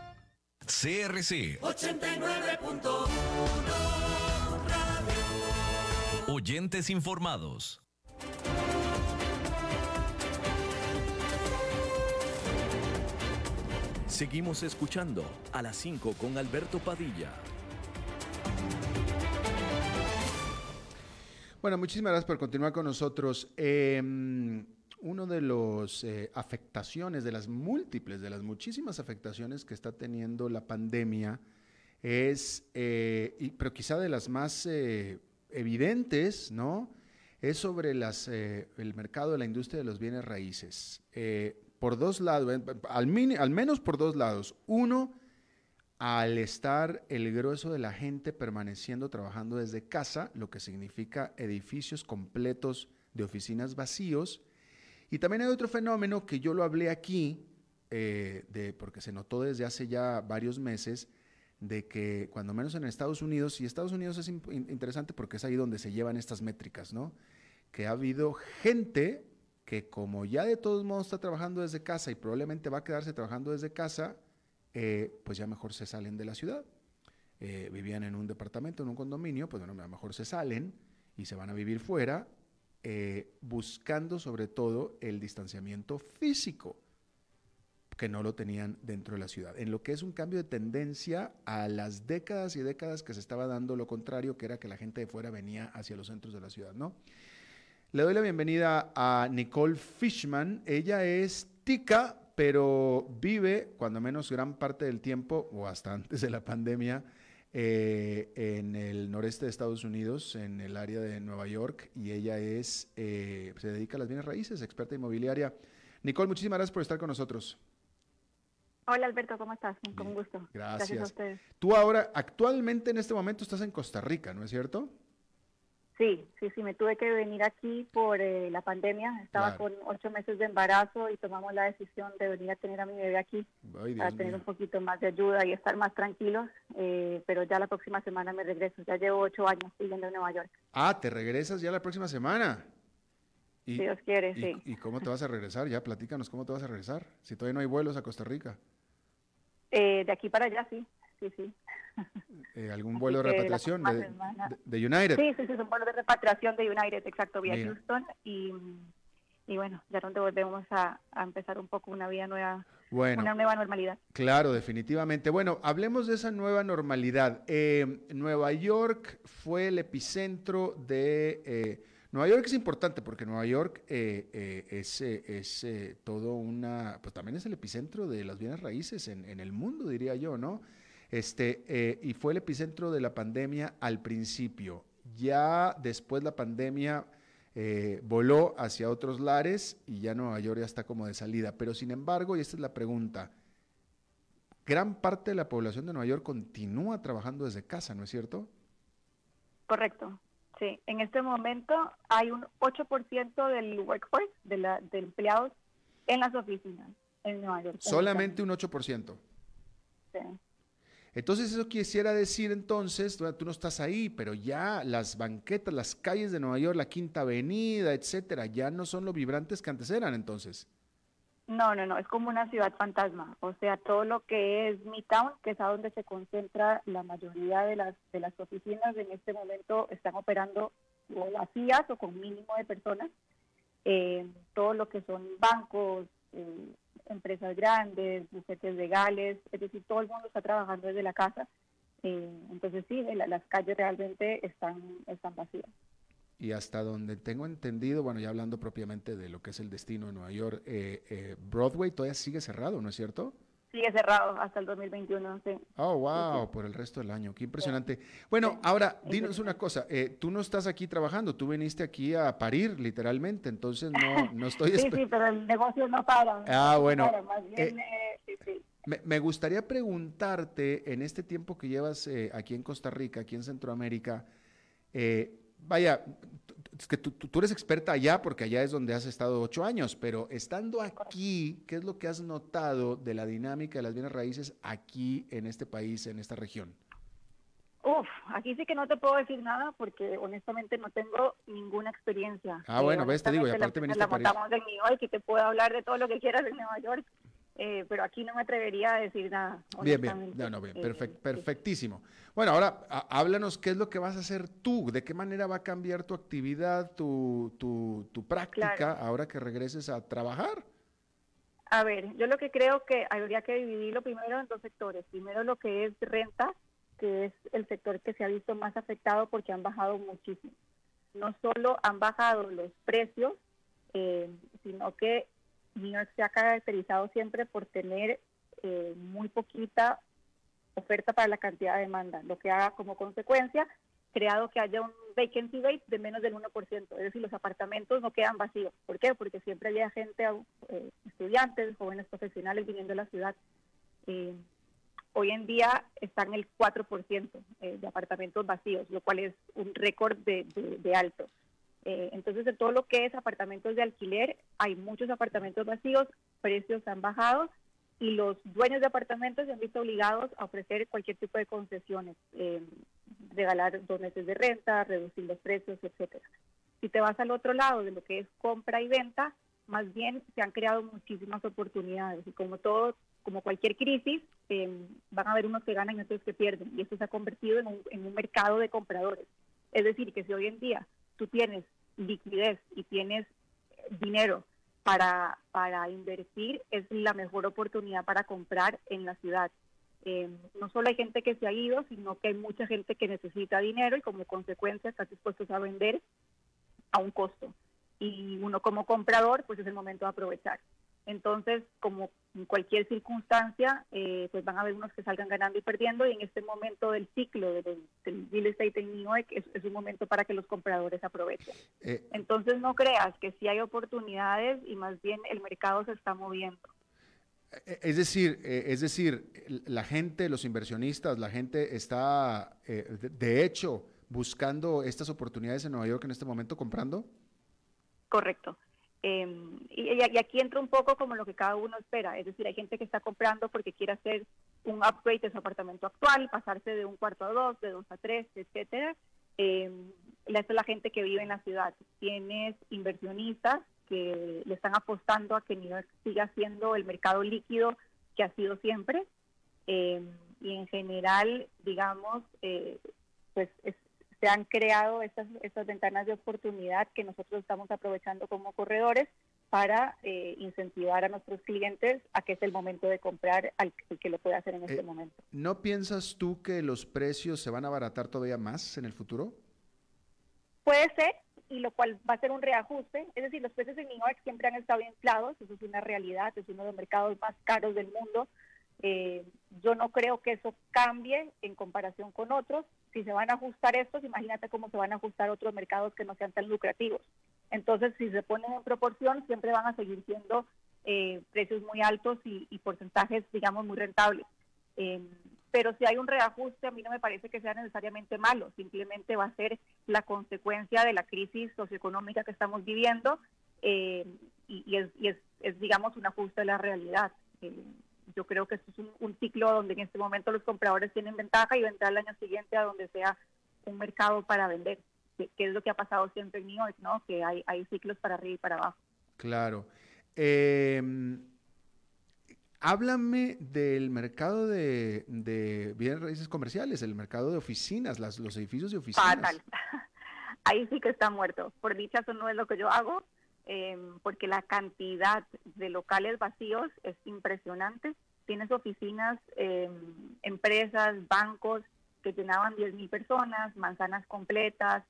CRC 89.1 Oyentes informados. Seguimos escuchando a las 5 con Alberto Padilla. Bueno, muchísimas gracias por continuar con nosotros. Eh, uno de las eh, afectaciones, de las múltiples, de las muchísimas afectaciones que está teniendo la pandemia, es, eh, pero quizá de las más eh, evidentes, ¿no? Es sobre las, el mercado de la industria de los bienes raíces. por dos lados, al menos por dos lados. Uno, al estar el grueso de la gente permaneciendo trabajando desde casa, lo que significa edificios completos de oficinas vacíos, y también hay otro fenómeno que yo lo hablé aquí, eh, porque se notó desde hace ya varios meses, de que cuando menos en Estados Unidos, y Estados Unidos es interesante porque es ahí donde se llevan estas métricas, ¿no? Que ha habido gente que como ya de todos modos está trabajando desde casa y probablemente va a quedarse trabajando desde casa, eh, pues ya mejor se salen de la ciudad. Eh, vivían en un departamento, en un condominio, pues bueno, a lo mejor se salen y se van a vivir fuera eh, buscando sobre todo el distanciamiento físico, que no lo tenían dentro de la ciudad. En lo que es un cambio de tendencia a las décadas y décadas que se estaba dando lo contrario, que era que la gente de fuera venía hacia los centros de la ciudad, ¿no? Le doy la bienvenida a Nicole Fishman. Ella es tica, pero vive, cuando menos gran parte del tiempo, o hasta antes de la pandemia, eh, en el noreste de Estados Unidos, en el área de Nueva York, y ella es, eh, se dedica a las bienes raíces, experta inmobiliaria. Nicole, muchísimas gracias por estar con nosotros. Hola Alberto, ¿cómo estás? Con gusto. Gracias. gracias a ustedes. Tú ahora, actualmente en este momento estás en Costa Rica, ¿no es cierto? Sí, sí, sí, me tuve que venir aquí por eh, la pandemia. Estaba con ocho meses de embarazo y tomamos la decisión de venir a tener a mi bebé aquí para tener un poquito más de ayuda y estar más tranquilos. Eh, pero ya la próxima semana me regreso. Ya llevo ocho años viviendo en Nueva York. Ah, ¿te regresas ya la próxima semana? si Dios quiere, sí. ¿Y cómo te vas a regresar? Ya, platícanos cómo te vas a regresar. Si todavía no hay vuelos a Costa Rica. Eh, de aquí para allá, sí, sí, sí. Eh, ¿Algún vuelo de repatriación de, United? Sí, sí, sí, es un vuelo de repatriación de United, exacto, vía Houston. Y, y, bueno, ya donde volvemos a, empezar un poco una vida nueva bueno, una nueva normalidad. Claro, definitivamente. Bueno, hablemos de esa nueva normalidad. Eh, Nueva York fue el epicentro de... Eh, Nueva York es importante porque Nueva York eh, es, es todo una... Pues también es el epicentro de las bienes raíces en, en el mundo, diría yo, ¿no? Este, y fue el epicentro de la pandemia al principio. Ya después la pandemia eh, voló hacia otros lares y ya Nueva York ya está como de salida. Pero sin embargo, y esta es la pregunta, gran parte de la población de Nueva York continúa trabajando desde casa, ¿no es cierto? Correcto. Sí, en este momento hay un 8% del workforce, de, la, de empleados en las oficinas en Nueva York. Solamente un 8%. Sí. Entonces eso quisiera decir entonces, tú no estás ahí, pero ya las banquetas, las calles de Nueva York, la Quinta Avenida, etcétera, ya no son lo vibrantes que antes eran entonces. No, no, no, es como una ciudad fantasma. O sea, todo lo que es Midtown, que es a donde se concentra la mayoría de las, de las oficinas, en este momento están operando o vacías o con mínimo de personas. Eh, todo lo que son bancos, eh, empresas grandes, bufetes legales, es decir, todo el mundo está trabajando desde la casa. Eh, entonces sí, las calles realmente están, están vacías. Y hasta donde tengo entendido, bueno, ya hablando propiamente de lo que es el destino de Nueva York, eh, eh, Broadway todavía sigue cerrado, ¿no es cierto? Sigue cerrado hasta el 2021, sí. Oh, wow, por el resto del año, qué impresionante. Bueno, ahora, dinos una cosa, eh, tú no estás aquí trabajando, tú viniste aquí a parir, literalmente, entonces no, no estoy... sí, sí, pero el negocio no para. Ah, bueno. Eh, eh, me, me, gustaría preguntarte, en este tiempo que llevas aquí en Costa Rica, aquí en Centroamérica, vaya, es que tú, eres experta allá porque allá es donde has estado ocho años, pero estando aquí, ¿qué es lo que has notado de la dinámica de las bienes raíces aquí en este país, en esta región? Uf, aquí sí que no te puedo decir nada porque honestamente no tengo ninguna experiencia. Ah, bueno, ves, te digo, y aparte la, la montamos en New York y te puedo hablar de todo lo que quieras en Nueva York. Eh, pero aquí no me atrevería a decir nada. Bien, bien, no, no, bien, eh, perfectísimo. Bueno, ahora háblanos qué es lo que vas a hacer tú, de qué manera va a cambiar tu actividad, tu, tu, tu práctica ahora que regreses a trabajar. A ver, yo lo que creo que habría que dividirlo primero en dos sectores. Primero lo que es renta, que es el sector que se ha visto más afectado porque han bajado muchísimo. No solo han bajado los precios, eh, sino que New York se ha caracterizado siempre por tener eh, muy poquita oferta para la cantidad de demanda, lo que ha como consecuencia creado que haya un vacancy rate de menos del 1%, es decir, los apartamentos no quedan vacíos. ¿Por qué? Porque siempre había gente, eh, estudiantes, jóvenes profesionales viniendo a la ciudad. Eh, hoy en día están el 4% de apartamentos vacíos, lo cual es un récord de, de alto. Eh, entonces, de todo lo que es apartamentos de alquiler, hay muchos apartamentos vacíos, precios han bajado y los dueños de apartamentos se han visto obligados a ofrecer cualquier tipo de concesiones, eh, regalar dos meses de renta, reducir los precios, etcétera. Si te vas al otro lado de lo que es compra y venta, más bien se han creado muchísimas oportunidades y como todo, como cualquier crisis, eh, van a haber unos que ganan y otros que pierden y esto se ha convertido en un, en un mercado de compradores. Es decir, que si hoy en día tú tienes liquidez y tienes dinero para, para invertir, es la mejor oportunidad para comprar en la ciudad. Eh, no solo hay gente que se ha ido, sino que hay mucha gente que necesita dinero y como consecuencia está dispuestos a vender a un costo. Y uno como comprador, pues es el momento de aprovechar. Entonces, como en cualquier circunstancia, eh, pues van a haber unos que salgan ganando y perdiendo y en este momento del ciclo del, real estate en New York es, un momento para que los compradores aprovechen. Eh, Entonces, no creas que sí hay oportunidades y más bien el mercado se está moviendo. Eh, es decir, es decir, la gente, los inversionistas, la gente está, de hecho, buscando estas oportunidades en Nueva York en este momento comprando. Correcto. Em, y, aquí entra un poco como lo que cada uno espera, es decir, hay gente que está comprando porque quiere hacer un upgrade de su apartamento actual, pasarse de un cuarto a dos, de dos a tres, etcétera. Eh, esta es la gente que vive en la ciudad. Tienes inversionistas que le están apostando a que New York siga siendo el mercado líquido que ha sido siempre. Em, y en general, digamos, eh, pues es, se han creado estas, estas ventanas de oportunidad que nosotros estamos aprovechando como corredores para eh, incentivar a nuestros clientes a que es el momento de comprar al que lo puede hacer en este eh, momento. ¿No piensas tú que los precios se van a abaratar todavía más en el futuro? Puede ser, y lo cual va a ser un reajuste. Es decir, los precios en New York siempre han estado inflados, eso es una realidad, es uno de los mercados más caros del mundo. Eh, yo no creo que eso cambie en comparación con otros. Si se van a ajustar estos, imagínate cómo se van a ajustar otros mercados que no sean tan lucrativos. Entonces, si se ponen en proporción, siempre van a seguir siendo eh, precios muy altos y, porcentajes, digamos, muy rentables. Eh, pero si hay un reajuste, a mí no me parece que sea necesariamente malo, simplemente va a ser la consecuencia de la crisis socioeconómica que estamos viviendo eh, y, es, digamos, un ajuste de la realidad. Yo creo que esto es un, ciclo donde en este momento los compradores tienen ventaja y vendrá el año siguiente a donde sea un mercado para vender que, es lo que ha pasado siempre en New York, ¿no? Que hay, hay ciclos para arriba y para abajo. Claro. Em, háblame del mercado de, de, bienes raíces comerciales, el mercado de oficinas, las, los edificios de oficinas. Fatal. Ahí sí que está muerto. Por dicha, eso no es lo que yo hago, em, porque la cantidad de locales vacíos es impresionante. Tienes oficinas, em, empresas, bancos que llenaban 10.000 personas, manzanas completas,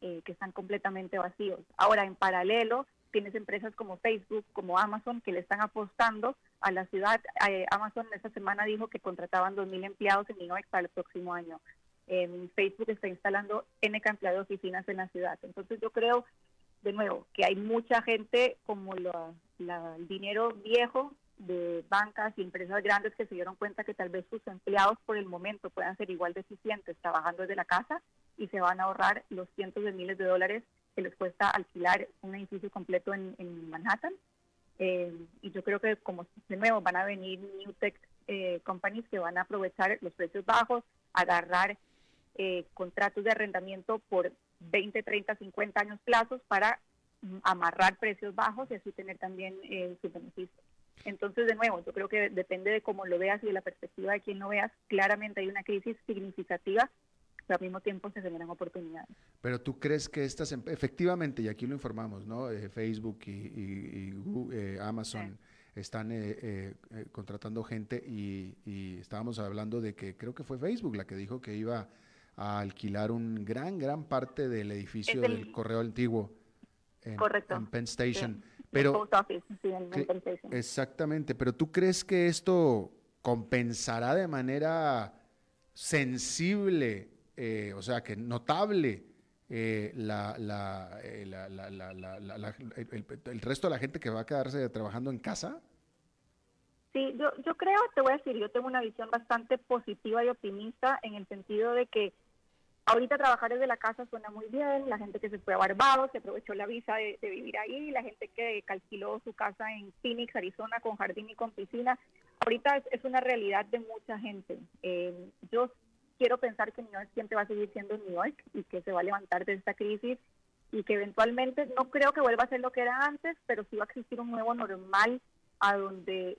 eh, que están completamente vacíos. Ahora, en paralelo, tienes empresas como Facebook, como Amazon, que le están apostando a la ciudad. Eh, Amazon esta semana dijo que contrataban 2.000 empleados en York para el próximo año. Facebook está instalando N cantidad de oficinas en la ciudad. Entonces yo creo, de nuevo, que hay mucha gente como la, el dinero viejo de bancas y empresas grandes que se dieron cuenta que tal vez sus empleados por el momento puedan ser igual de trabajando desde la casa y se van a ahorrar los cientos de miles de dólares que les cuesta alquilar un edificio completo en, Manhattan. Eh, y yo creo que como de nuevo van a venir new tech eh, companies que van a aprovechar los precios bajos, agarrar eh, contratos de arrendamiento por 20, 30, 50 años plazos para mm, amarrar precios bajos y así tener también sus beneficios. Entonces, de nuevo, yo creo que depende de cómo lo veas y de la perspectiva de quien lo veas. Claramente hay una crisis significativa, pero al mismo tiempo se generan oportunidades. Pero tú crees que estas, em, efectivamente, y aquí lo informamos, ¿no? Eh, Facebook y, eh, Amazon están eh, contratando gente y, estábamos hablando de que creo que fue Facebook la que dijo que iba a alquilar un gran, gran parte del edificio del correo antiguo en, en Penn Station. Pero, exactamente, pero ¿tú crees que esto compensará de manera sensible, eh, o sea, que notable, eh, la, la, eh, el, resto de la gente que va a quedarse trabajando en casa? Sí, yo, yo creo, te voy a decir, yo tengo una visión bastante positiva y optimista en el sentido de que Ahorita trabajar desde la casa suena muy bien, la gente que se fue a Barbados, se aprovechó la visa de, vivir ahí, la gente que calculó su casa en Phoenix, Arizona, con jardín y con piscina. Ahorita es, una realidad de mucha gente. Eh, yo quiero pensar que New York siempre va a seguir siendo New York y que se va a levantar de esta crisis y que eventualmente, no creo que vuelva a ser lo que era antes, pero sí va a existir un nuevo normal a donde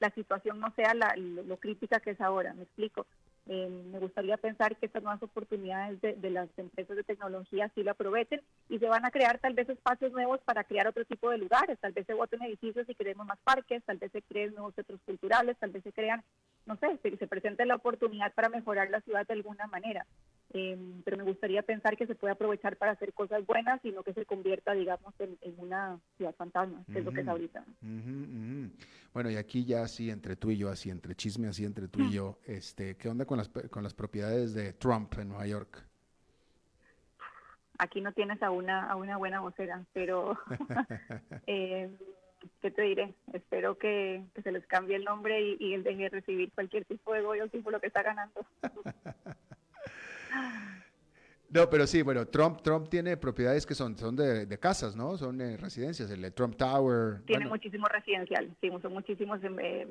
la situación no sea lo crítica que es ahora, me explico. Eh, me gustaría pensar que estas nuevas oportunidades de, las empresas de tecnología sí lo aprovechen y se van a crear tal vez espacios nuevos para crear otro tipo de lugares. Tal vez se voten edificios y creemos más parques, tal vez se creen nuevos centros culturales, tal vez se crean, no sé, se, se presente la oportunidad para mejorar la ciudad de alguna manera. Em, pero me gustaría pensar que se puede aprovechar para hacer cosas buenas y no que se convierta, digamos, en, una ciudad fantasma, que es lo que es ahorita. Bueno, y aquí ya así entre tú y yo, así entre chisme, así entre tú y yo, este, ¿qué onda con las, con las propiedades de Trump en Nueva York? Aquí no tienes a una, a una buena vocera, pero eh, ¿qué te diré? Espero que, se les cambie el nombre y, y él deje de recibir cualquier tipo de goyo, tipo lo que está ganando. No, pero sí, bueno, Trump, Trump tiene propiedades que son, son de, casas, ¿no? Son eh, residencias, el Trump Tower. Tiene muchísimo residencial, sí, son muchísimos, em, eh,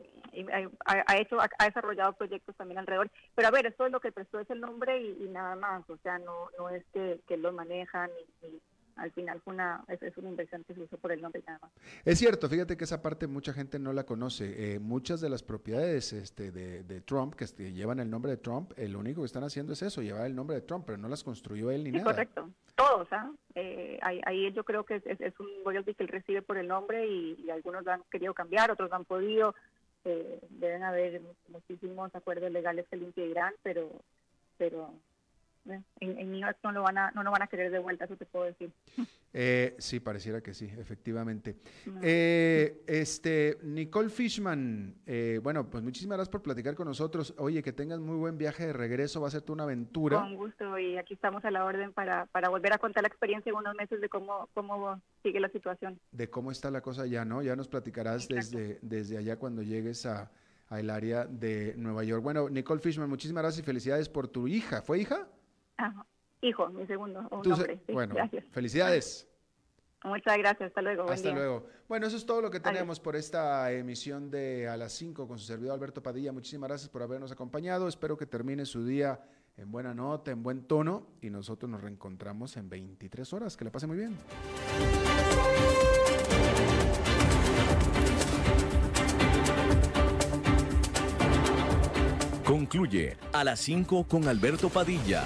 ha, hecho, ha, desarrollado proyectos también alrededor. Pero a ver, esto es lo que prestó es el nombre y, nada más, o sea, no, no es que, que lo manejan ni, al final fue una, es, una inversión que se hizo por el nombre nada más. Es cierto, fíjate que esa parte mucha gente no la conoce. Eh, muchas de las propiedades este, de, Trump que llevan el nombre de Trump, eh, lo único que están haciendo es eso, llevar el nombre de Trump, pero no las construyó él ni nada. Correcto. Todo, todos, ¿ah? Eh, ahí, yo creo que es, un royalty que él recibe por el nombre y, algunos han querido cambiar, otros han podido. Eh, deben haber muchísimos acuerdos legales que lo impedirán, pero, pero en, en New York no lo van a no lo van a querer de vuelta, eso te puedo decir. Eh, sí, pareciera que sí, efectivamente. Eh, este, Nicole Fishman, eh, bueno, pues muchísimas gracias por platicar con nosotros. Oye, que tengas muy buen viaje de regreso, va a ser una aventura. Con gusto, y aquí estamos a la orden para, para volver a contar la experiencia en unos meses de cómo, cómo sigue la situación. De cómo está la cosa ya, ¿no? Ya nos platicarás desde, desde allá cuando llegues a, el área de Nueva York. Bueno, Nicole Fishman, muchísimas gracias y felicidades por tu hija. ¿Fue hija? Hijo, mi segundo bueno, felicidades. Muchas gracias, hasta luego. Hasta luego. Bueno, eso es todo lo que tenemos por esta emisión de A las 5 con su servidor Alberto Padilla. Muchísimas gracias por habernos acompañado. Espero que termine su día en buena nota, en buen tono y nosotros nos reencontramos en 23 horas. Que le pase muy bien. Concluye A las 5 con Alberto Padilla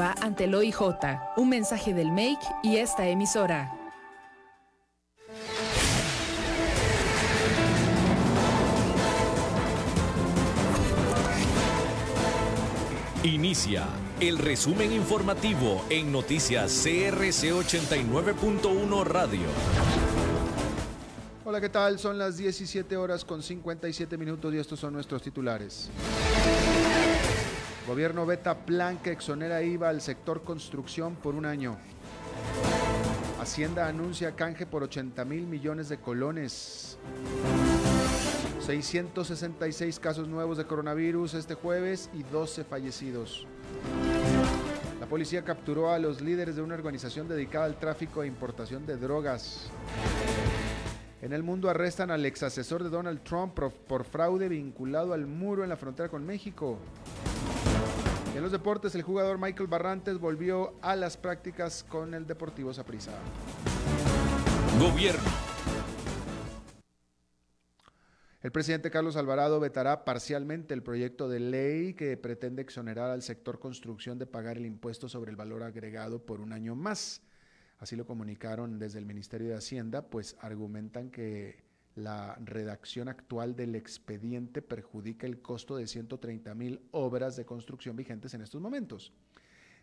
ante el OIJ. Un mensaje del MAKE y esta emisora. Inicia el resumen informativo en noticias CRC 89.1 Radio. Hola, ¿qué tal? Son las 17 horas con 57 minutos y estos son nuestros titulares. Gobierno beta plan que exonera IVA al sector construcción por un año. Hacienda anuncia canje por 80 mil millones de colones. 666 casos nuevos de coronavirus este jueves y 12 fallecidos. La policía capturó a los líderes de una organización dedicada al tráfico e importación de drogas. En el mundo arrestan al ex asesor de Donald Trump por, fraude vinculado al muro en la frontera con México. En los deportes, el jugador Michael Barrantes volvió a las prácticas con el Deportivo Saprissa. Gobierno. El presidente Carlos Alvarado vetará parcialmente el proyecto de ley que pretende exonerar al sector construcción de pagar el impuesto sobre el valor agregado por un año más así lo comunicaron desde el Ministerio de Hacienda, pues argumentan que la redacción actual del expediente perjudica el costo de 130 mil obras de construcción vigentes en estos momentos.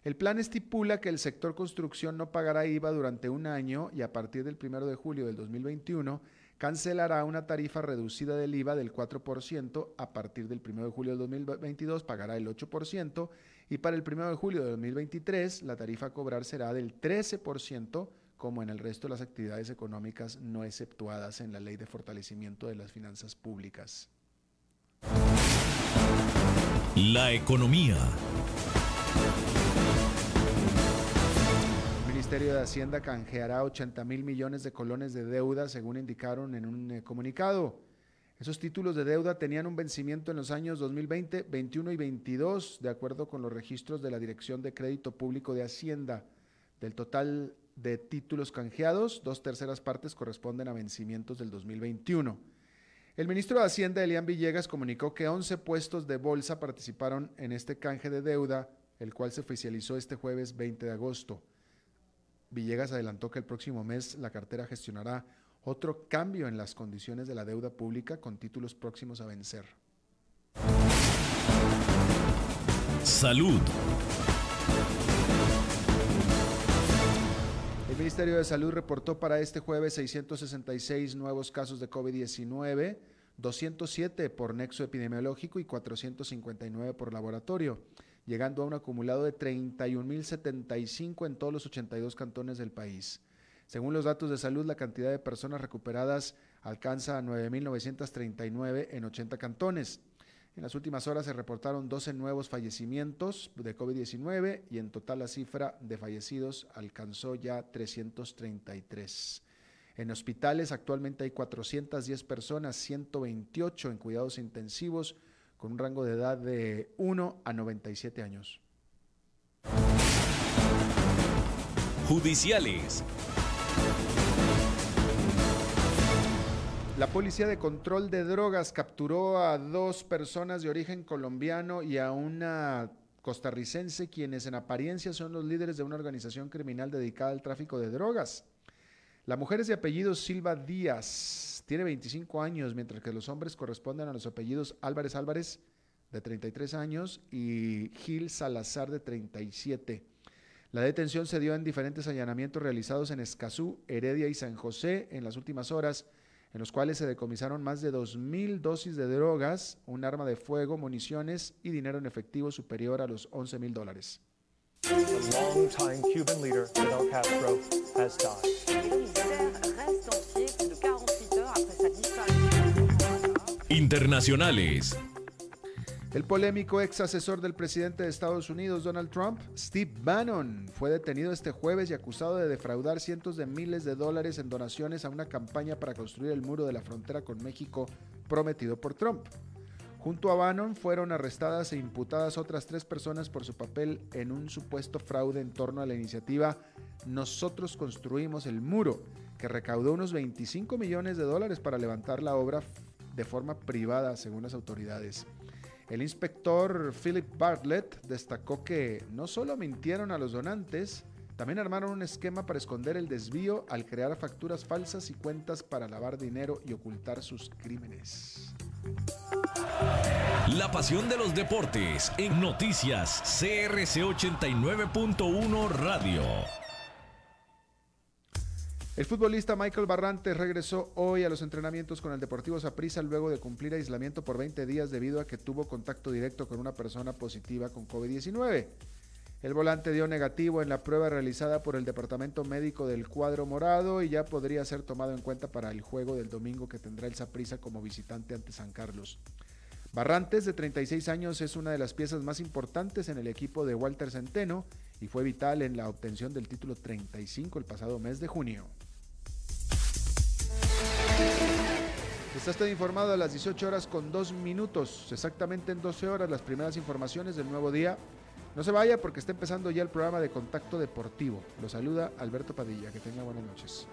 El plan estipula que el sector construcción no pagará IVA durante un año y a partir del 1 de julio del 2021 cancelará una tarifa reducida del IVA del 4%, a partir del 1 de julio del 2022 pagará el 8% y para el 1 de julio de 2023 la tarifa a cobrar será del 13%, como en el resto de las actividades económicas no exceptuadas en la Ley de Fortalecimiento de las Finanzas Públicas. La economía. El Ministerio de Hacienda canjeará 80 mil millones de colones de deuda, según indicaron en un eh, comunicado. Esos títulos de deuda tenían un vencimiento en los años 2020, 21 y 22, de acuerdo con los registros de la Dirección de Crédito Público de Hacienda. Del total de títulos canjeados, dos terceras partes corresponden a vencimientos del 2021. El ministro de Hacienda, Elian Villegas, comunicó que 11 puestos de bolsa participaron en este canje de deuda, el cual se oficializó este jueves 20 de agosto. Villegas adelantó que el próximo mes la cartera gestionará otro cambio en las condiciones de la deuda pública con títulos próximos a vencer. Salud. El Ministerio de Salud reportó para este jueves 666 nuevos casos de COVID-19, 207 por nexo epidemiológico y 459 por laboratorio, llegando a un acumulado de 31.075 en todos los 82 cantones del país. Según los datos de salud, la cantidad de personas recuperadas alcanza a 9.939 en 80 cantones. En las últimas horas se reportaron 12 nuevos fallecimientos de COVID-19 y en total la cifra de fallecidos alcanzó ya 333. En hospitales actualmente hay 410 personas, 128 en cuidados intensivos, con un rango de edad de 1 a 97 años. Judiciales. La Policía de Control de Drogas capturó a dos personas de origen colombiano y a una costarricense, quienes en apariencia son los líderes de una organización criminal dedicada al tráfico de drogas. La mujer es de apellido Silva Díaz, tiene 25 años, mientras que los hombres corresponden a los apellidos Álvarez Álvarez, de 33 años, y Gil Salazar, de 37. La detención se dio en diferentes allanamientos realizados en Escazú, Heredia y San José en las últimas horas en los cuales se decomisaron más de 2.000 dosis de drogas, un arma de fuego, municiones y dinero en efectivo superior a los 11.000 dólares. Internacionales. El polémico ex asesor del presidente de Estados Unidos, Donald Trump, Steve Bannon, fue detenido este jueves y acusado de defraudar cientos de miles de dólares en donaciones a una campaña para construir el muro de la frontera con México prometido por Trump. Junto a Bannon fueron arrestadas e imputadas otras tres personas por su papel en un supuesto fraude en torno a la iniciativa Nosotros construimos el muro, que recaudó unos 25 millones de dólares para levantar la obra de forma privada, según las autoridades. El inspector Philip Bartlett destacó que no solo mintieron a los donantes, también armaron un esquema para esconder el desvío al crear facturas falsas y cuentas para lavar dinero y ocultar sus crímenes. La pasión de los deportes en noticias CRC 89.1 Radio. El futbolista Michael Barrantes regresó hoy a los entrenamientos con el Deportivo Saprissa luego de cumplir aislamiento por 20 días debido a que tuvo contacto directo con una persona positiva con COVID-19. El volante dio negativo en la prueba realizada por el Departamento Médico del Cuadro Morado y ya podría ser tomado en cuenta para el juego del domingo que tendrá el Saprissa como visitante ante San Carlos. Barrantes, de 36 años, es una de las piezas más importantes en el equipo de Walter Centeno y fue vital en la obtención del título 35 el pasado mes de junio. Está usted informado a las 18 horas con 2 minutos, exactamente en 12 horas, las primeras informaciones del nuevo día. No se vaya porque está empezando ya el programa de Contacto Deportivo. Lo saluda Alberto Padilla. Que tenga buenas noches.